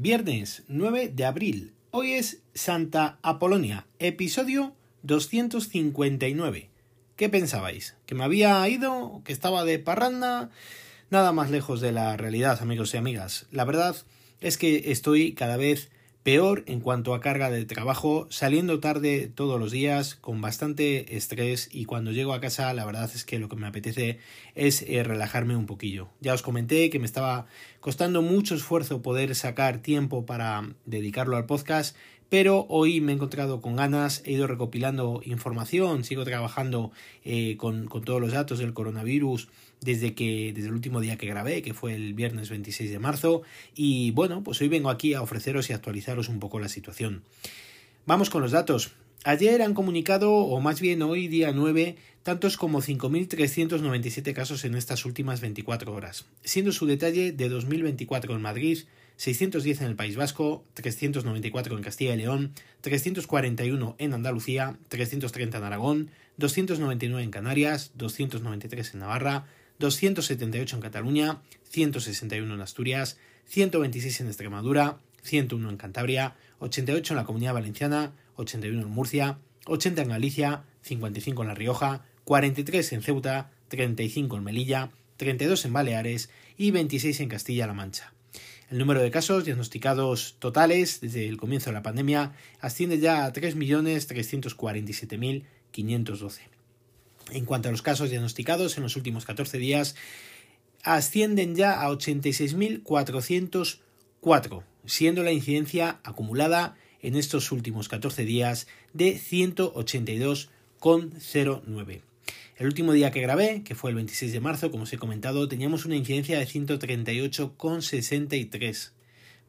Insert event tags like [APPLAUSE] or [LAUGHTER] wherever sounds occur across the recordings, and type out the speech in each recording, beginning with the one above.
Viernes 9 de abril. Hoy es Santa Apolonia, episodio 259. ¿Qué pensabais? ¿Que me había ido? ¿Que estaba de parranda? Nada más lejos de la realidad, amigos y amigas. La verdad es que estoy cada vez peor en cuanto a carga de trabajo, saliendo tarde todos los días, con bastante estrés y cuando llego a casa la verdad es que lo que me apetece es eh, relajarme un poquillo. Ya os comenté que me estaba costando mucho esfuerzo poder sacar tiempo para dedicarlo al podcast, pero hoy me he encontrado con ganas, he ido recopilando información, sigo trabajando eh, con, con, todos los datos del coronavirus desde que desde el último día que grabé, que fue el viernes 26 de marzo, y bueno, pues hoy vengo aquí a ofreceros y actualizaros un poco la situación. Vamos con los datos. Ayer han comunicado, o más bien hoy día 9, tantos como 5.397 casos en estas últimas 24 horas, siendo su detalle de 2024 en Madrid, 610 en el País Vasco, 394 en Castilla y León, 341 en Andalucía, 330 en Aragón, 299 en Canarias, 293 en Navarra, 278 en Cataluña, 161 en Asturias, 126 en Extremadura, 101 en Cantabria, 88 en la Comunidad Valenciana, 81 en Murcia, 80 en Galicia, 55 en La Rioja, 43 en Ceuta, 35 en Melilla, 32 en Baleares y 26 en Castilla-La Mancha. El número de casos diagnosticados totales desde el comienzo de la pandemia asciende ya a 3.347.512. En cuanto a los casos diagnosticados en los últimos 14 días, ascienden ya a 86.404, siendo la incidencia acumulada en estos últimos 14 días de 182,09. El último día que grabé, que fue el 26 de marzo, como os he comentado, teníamos una incidencia de 138,63.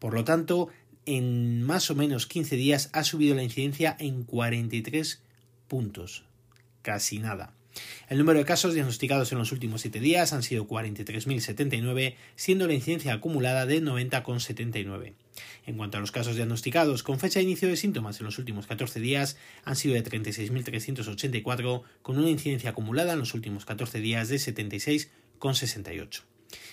Por lo tanto, en más o menos 15 días ha subido la incidencia en 43 puntos. Casi nada. El número de casos diagnosticados en los últimos 7 días han sido 43.079, siendo la incidencia acumulada de 90,79. En cuanto a los casos diagnosticados con fecha de inicio de síntomas en los últimos 14 días, han sido de 36.384, con una incidencia acumulada en los últimos 14 días de 76,68.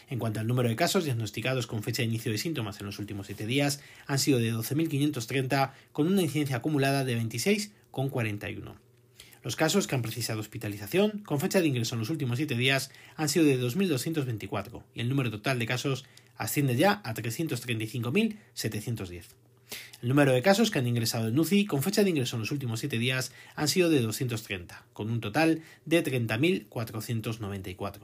En cuanto al número de casos diagnosticados con fecha de inicio de síntomas en los últimos 7 días, han sido de 12.530, con una incidencia acumulada de 26,41. Los casos que han precisado hospitalización con fecha de ingreso en los últimos 7 días han sido de 2.224 y el número total de casos asciende ya a 335.710. El número de casos que han ingresado en UCI con fecha de ingreso en los últimos 7 días han sido de 230, con un total de 30.494.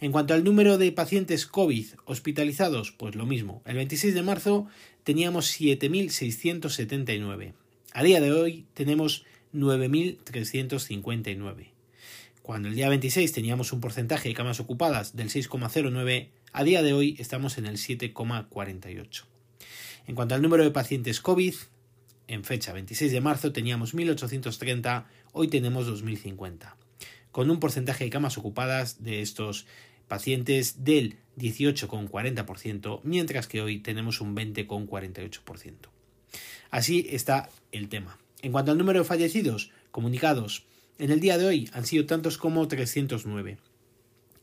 En cuanto al número de pacientes COVID hospitalizados, pues lo mismo. El 26 de marzo teníamos 7.679. A día de hoy tenemos 9.359. Cuando el día 26 teníamos un porcentaje de camas ocupadas del 6,09, a día de hoy estamos en el 7,48. En cuanto al número de pacientes COVID, en fecha 26 de marzo teníamos 1.830, hoy tenemos 2.050, con un porcentaje de camas ocupadas de estos pacientes del 18,40%, mientras que hoy tenemos un 20,48%. Así está el tema. En cuanto al número de fallecidos comunicados en el día de hoy han sido tantos como 309,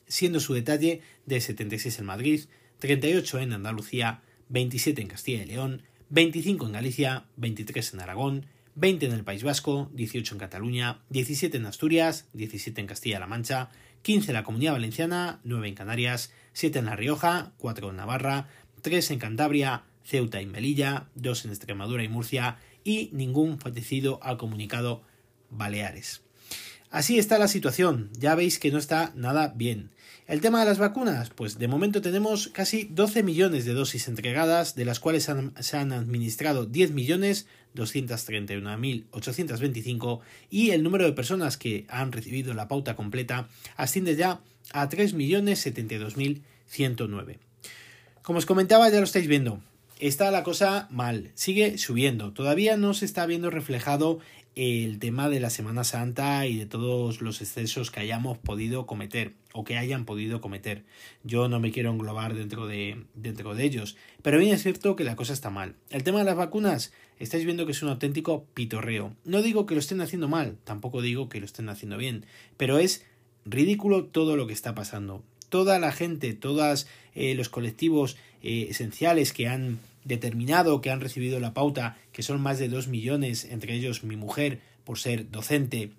siendo su detalle de 76 en Madrid, 38 en Andalucía, 27 en Castilla y León, 25 en Galicia, 23 en Aragón, 20 en el País Vasco, 18 en Cataluña, 17 en Asturias, 17 en Castilla-La Mancha, 15 en la Comunidad Valenciana, 9 en Canarias, 7 en La Rioja, 4 en Navarra, 3 en Cantabria, Ceuta y Melilla, 2 en Extremadura y Murcia y ningún fallecido ha comunicado Baleares. Así está la situación, ya veis que no está nada bien. El tema de las vacunas, pues de momento tenemos casi 12 millones de dosis entregadas, de las cuales se han administrado 10 millones 231.825 y el número de personas que han recibido la pauta completa asciende ya a 3.072.109. Como os comentaba, ya lo estáis viendo, está la cosa mal, sigue subiendo. Todavía no se está viendo reflejado el tema de la Semana Santa y de todos los excesos que hayamos podido cometer o que hayan podido cometer. Yo no me quiero englobar dentro de, dentro de ellos, pero bien es cierto que la cosa está mal. El tema de las vacunas, estáis viendo que es un auténtico pitorreo. No digo que lo estén haciendo mal, tampoco digo que lo estén haciendo bien, pero es ridículo todo lo que está pasando. toda la gente, todos eh, los colectivos eh, esenciales que han determinado, que han recibido la pauta, que son más de 2 millones, entre ellos mi mujer, por ser docente,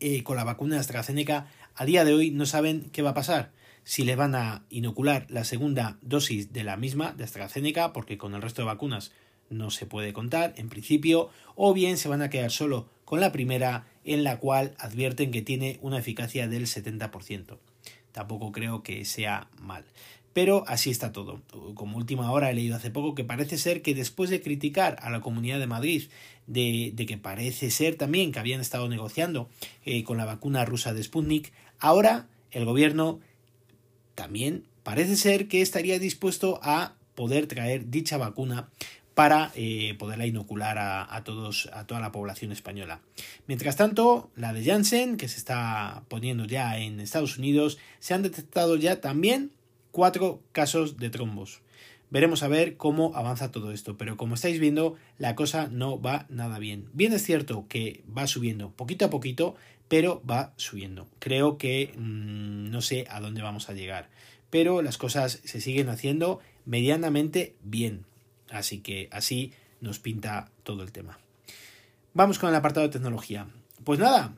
eh, con la vacuna de AstraZeneca, a día de hoy no saben qué va a pasar. Si le van a inocular la segunda dosis de la misma, de AstraZeneca, porque con el resto de vacunas no se puede contar, en principio, o bien se van a quedar solo con la primera, en la cual advierten que tiene una eficacia del 70%. Tampoco creo que sea mal. Pero así está todo. Como última hora he leído hace poco que parece ser que después de criticar a la Comunidad de Madrid de, que parece ser también que habían estado negociando eh, con la vacuna rusa de Sputnik, ahora el gobierno también parece ser que estaría dispuesto a poder traer dicha vacuna para eh, poderla inocular a, todos, a toda la población española. Mientras tanto, la de Janssen, que se está poniendo ya en Estados Unidos, se han detectado ya también cuatro casos de trombos. Veremos a ver cómo avanza todo esto, pero como estáis viendo, la cosa no va nada bien. Bien es cierto que va subiendo poquito a poquito, pero va subiendo. Creo que mm, no sé a dónde vamos a llegar, pero las cosas se siguen haciendo medianamente bien. Así que así nos pinta todo el tema. Vamos con el apartado de tecnología. Pues nada,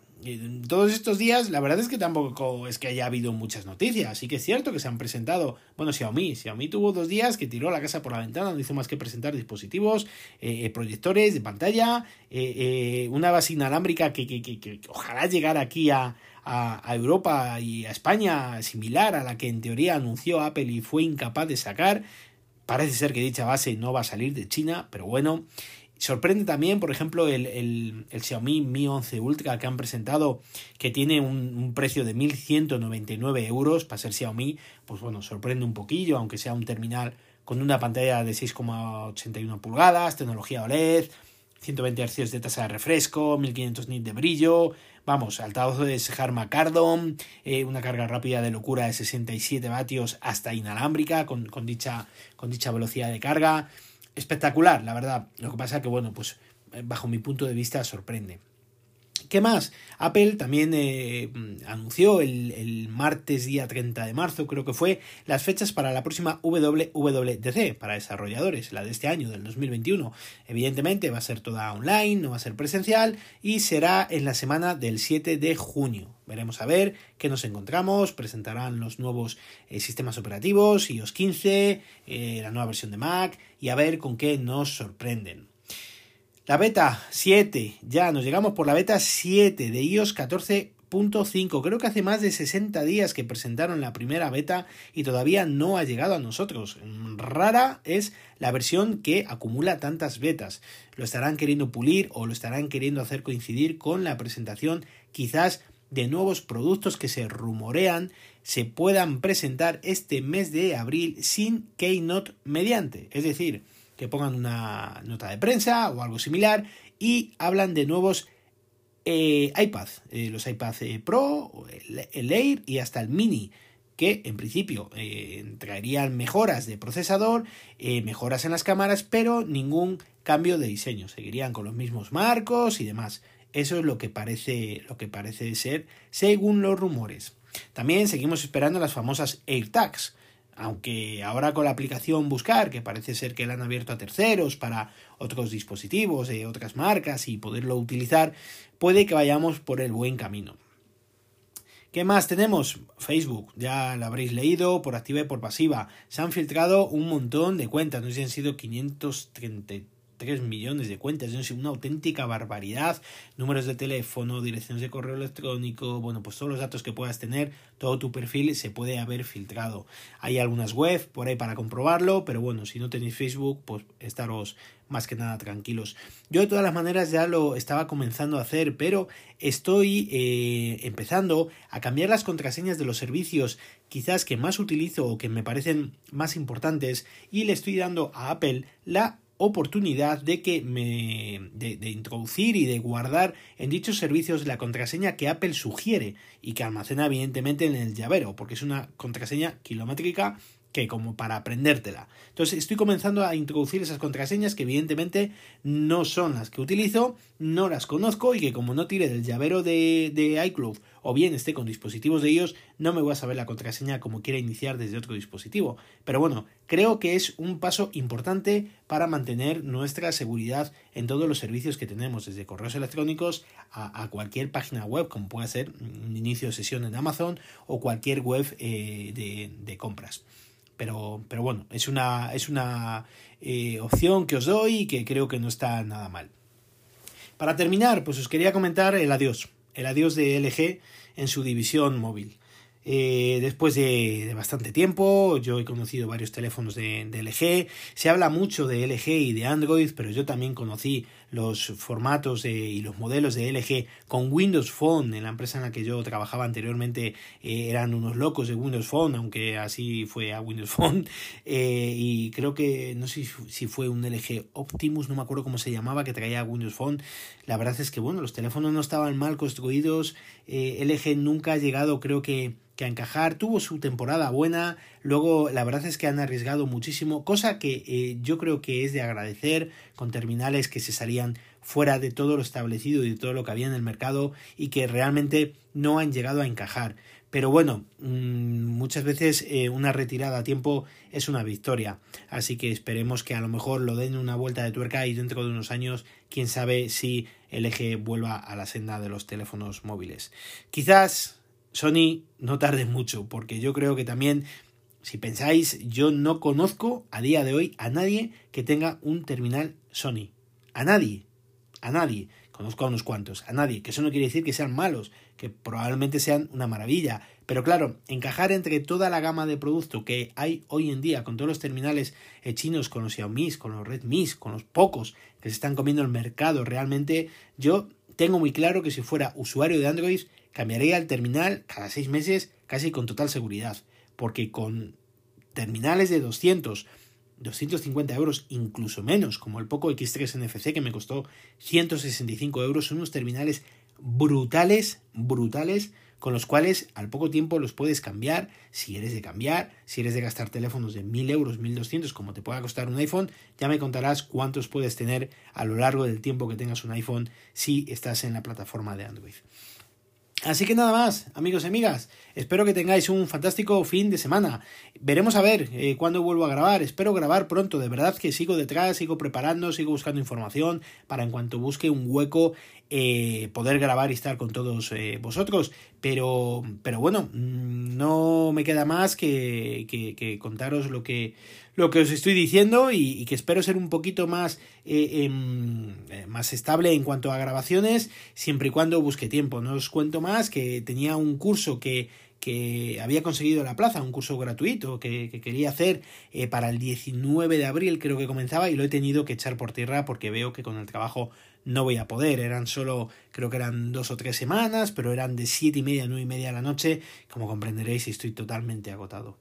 todos estos días, la verdad es que tampoco es que haya habido muchas noticias. Sí que es cierto que se han presentado. Bueno, Xiaomi. Xiaomi tuvo dos días que tiró la casa por la ventana, no hizo más que presentar dispositivos, eh, eh, proyectores de pantalla, eh, una base inalámbrica que, que, que, ojalá llegara aquí a, a, Europa y a España, similar a la que en teoría anunció Apple y fue incapaz de sacar. Parece ser que dicha base no va a salir de China, pero bueno. Sorprende también, por ejemplo, el, el, el, Xiaomi Mi 11 Ultra que han presentado, que tiene un, precio de 1.199 euros para ser Xiaomi. Pues bueno, sorprende un poquillo, aunque sea un terminal con una pantalla de 6,81 pulgadas, tecnología OLED, 120 Hz de tasa de refresco, 1500 nits de brillo, vamos, altavoces Harman Kardon, eh, una carga rápida de locura de 67 vatios hasta inalámbrica con, con, dicha, con dicha velocidad de carga espectacular, la verdad. Lo que pasa que, bueno, pues eh, bajo mi punto de vista sorprende. ¿Qué más? Apple también eh, anunció el, martes día 30 de marzo, creo que fue, las fechas para la próxima WWDC para desarrolladores, la de este año, del 2021. Evidentemente va a ser toda online, no va a ser presencial y será en la semana del 7 de junio. Veremos a ver qué nos encontramos, presentarán los nuevos eh, sistemas operativos, iOS 15, eh, la nueva versión de Mac y a ver con qué nos sorprenden. La beta 7, ya nos llegamos por la beta 7 de iOS 14.5. Creo que hace más de 60 días que presentaron la primera beta y todavía no ha llegado a nosotros. Rara es la versión que acumula tantas betas. Lo estarán queriendo pulir o lo estarán queriendo hacer coincidir con la presentación quizás de nuevos productos que se rumorean se puedan presentar este mes de abril sin Keynote mediante. Es decir, que pongan una nota de prensa o algo similar y hablan de nuevos eh, iPad, eh, los iPad eh, Pro, el, Air y hasta el Mini, que en principio traerían mejoras de procesador, mejoras en las cámaras, pero ningún cambio de diseño. Seguirían con los mismos marcos y demás. Eso es lo que parece, lo que parece ser según los rumores. También seguimos esperando las famosas AirTags, aunque ahora con la aplicación Buscar, que parece ser que la han abierto a terceros para otros dispositivos de otras marcas y poderlo utilizar, puede que vayamos por el buen camino. ¿Qué más tenemos? Facebook, ya lo habréis leído por activa y por pasiva. Se han filtrado un montón de cuentas, no sé si han sido 533 3 millones de cuentas, es una auténtica barbaridad, números de teléfono, direcciones de correo electrónico, bueno, pues todos los datos que puedas tener, todo tu perfil se puede haber filtrado. Hay algunas web por ahí para comprobarlo, pero bueno, si no tenéis Facebook, pues estaros más que nada tranquilos. Yo de todas las maneras ya lo estaba comenzando a hacer, pero estoy eh, empezando a cambiar las contraseñas de los servicios quizás que más utilizo o que me parecen más importantes y le estoy dando a Apple la oportunidad de que me de, introducir y de guardar en dichos servicios la contraseña que Apple sugiere y que almacena evidentemente en el llavero porque es una contraseña kilométrica que como para aprendértela. Entonces estoy comenzando a introducir esas contraseñas que evidentemente no son las que utilizo, no las conozco y que como no tire del llavero de, de iCloud o bien esté con dispositivos de ellos, no me voy a saber la contraseña como quiera iniciar desde otro dispositivo. Pero bueno, creo que es un paso importante para mantener nuestra seguridad en todos los servicios que tenemos, desde correos electrónicos a, cualquier página web, como puede ser un inicio de sesión en Amazon o cualquier web eh, de, de compras. Pero, pero bueno, es una, es una eh, opción que os doy y que creo que no está nada mal. Para terminar, pues os quería comentar el adiós, el adiós de LG en su división móvil. Eh, después de, bastante tiempo, yo he conocido varios teléfonos de, LG. Se habla mucho de LG y de Android, pero yo también conocí los formatos y los modelos de LG con Windows Phone. En la empresa en la que yo trabajaba anteriormente eh, eran unos locos de Windows Phone, aunque así fue a Windows [LAUGHS] Phone. Eh, y creo que, no sé si fue un LG Optimus, no me acuerdo cómo se llamaba, que traía Windows Phone. La verdad es que, bueno, los teléfonos no estaban mal construidos. LG nunca ha llegado, creo que que a encajar, tuvo su temporada buena, luego la verdad es que han arriesgado muchísimo, cosa que eh, yo creo que es de agradecer con terminales que se salían fuera de todo lo establecido y de todo lo que había en el mercado y que realmente no han llegado a encajar. Pero bueno, mm, muchas veces eh, una retirada a tiempo es una victoria. Así que esperemos que a lo mejor lo den una vuelta de tuerca y dentro de unos años, quién sabe si el eje vuelva a la senda de los teléfonos móviles. Quizás Sony no tarde mucho, porque yo creo que también, si pensáis, yo no conozco a día de hoy a nadie que tenga un terminal Sony. A nadie. A nadie. Conozco a unos cuantos. A nadie. Que eso no quiere decir que sean malos, que probablemente sean una maravilla. Pero claro, encajar entre toda la gama de producto que hay hoy en día, con todos los terminales chinos, con los Xiaomi, con los Redmi, con los pocos que se están comiendo el mercado, realmente yo tengo muy claro que si fuera usuario de Android cambiaría el terminal cada seis meses casi con total seguridad, porque con terminales de 200, 250 euros, incluso menos, como el Poco X3 NFC que me costó 165 euros, son unos terminales brutales, brutales, con los cuales al poco tiempo los puedes cambiar, si eres de cambiar, si eres de gastar teléfonos de 1000 euros, 1200, como te pueda costar un iPhone, ya me contarás cuántos puedes tener a lo largo del tiempo que tengas un iPhone si estás en la plataforma de Android. Así que nada más, amigos y amigas, espero que tengáis un fantástico fin de semana. Veremos a ver eh, cuándo vuelvo a grabar, espero grabar pronto, de verdad que sigo detrás, sigo preparando, sigo buscando información para en cuanto busque un hueco eh, poder grabar y estar con todos eh, vosotros. Pero, pero bueno, mm, no me queda más que, que, contaros lo que, lo que os estoy diciendo y, que espero ser un poquito más, eh, em, más estable en cuanto a grabaciones, siempre y cuando busque tiempo. No os cuento más que tenía un curso que que había conseguido la plaza, un curso gratuito que, quería hacer para el 19 de abril, creo que comenzaba, y lo he tenido que echar por tierra porque veo que con el trabajo no voy a poder. Eran solo, creo que eran dos o tres semanas, pero eran de siete y media a nueve y media de la noche. Como comprenderéis, estoy totalmente agotado.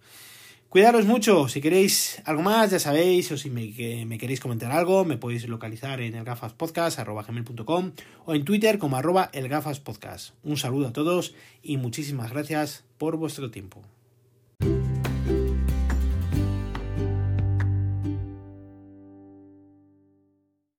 Cuidaros mucho, si queréis algo más, ya sabéis, o si me, queréis comentar algo, me podéis localizar en elgafaspodcast.com o en Twitter como arroba elgafaspodcast. Un saludo a todos y muchísimas gracias por vuestro tiempo.